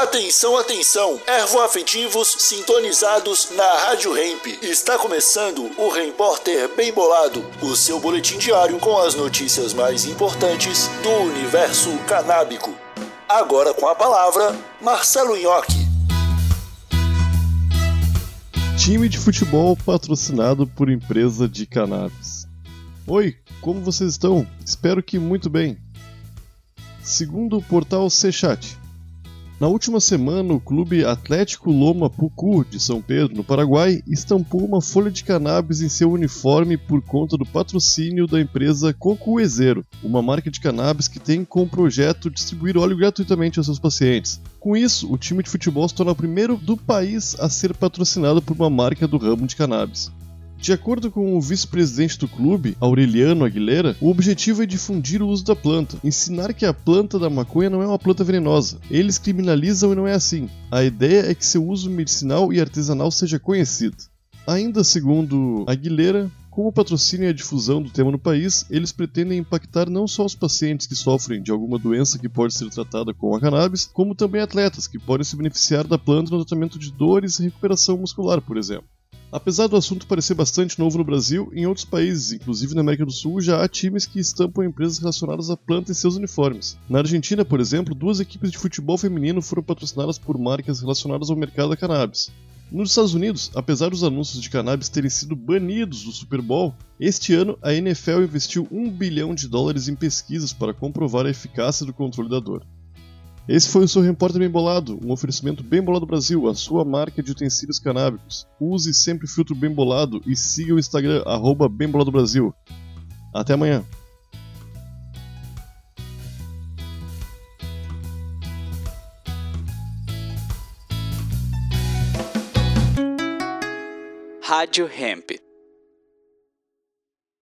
Atenção, atenção! Ervoafetivos sintonizados na Rádio Hemp. Está começando o Repórter Bem Bolado, o seu boletim diário com as notícias mais importantes do universo canábico. Agora com a palavra, Marcelo Nhoque. Time de futebol patrocinado por empresa de cannabis. Oi, como vocês estão? Espero que muito bem. Segundo o portal Sechat, na última semana, o clube Atlético Loma Pucu, de São Pedro, no Paraguai, estampou uma folha de cannabis em seu uniforme por conta do patrocínio da empresa Cocuezeiro, uma marca de cannabis que tem como projeto distribuir óleo gratuitamente aos seus pacientes. Com isso, o time de futebol se torna o primeiro do país a ser patrocinado por uma marca do ramo de cannabis. De acordo com o vice-presidente do clube, Aureliano Aguilera, o objetivo é difundir o uso da planta, ensinar que a planta da maconha não é uma planta venenosa. Eles criminalizam e não é assim. A ideia é que seu uso medicinal e artesanal seja conhecido. Ainda segundo Aguilera, com o patrocínio e a difusão do tema no país, eles pretendem impactar não só os pacientes que sofrem de alguma doença que pode ser tratada com a cannabis, como também atletas que podem se beneficiar da planta no tratamento de dores e recuperação muscular, por exemplo. Apesar do assunto parecer bastante novo no Brasil, em outros países, inclusive na América do Sul, já há times que estampam empresas relacionadas à planta em seus uniformes. Na Argentina, por exemplo, duas equipes de futebol feminino foram patrocinadas por marcas relacionadas ao mercado da cannabis. Nos Estados Unidos, apesar dos anúncios de cannabis terem sido banidos do Super Bowl, este ano a NFL investiu um bilhão de dólares em pesquisas para comprovar a eficácia do controle da dor. Esse foi o seu Repórter Bem Bolado, um oferecimento Bem Bolado Brasil, a sua marca de utensílios canábicos. Use sempre filtro Bem Bolado e siga o Instagram, arroba Bem Bolado Brasil. Até amanhã. Rádio Hemp.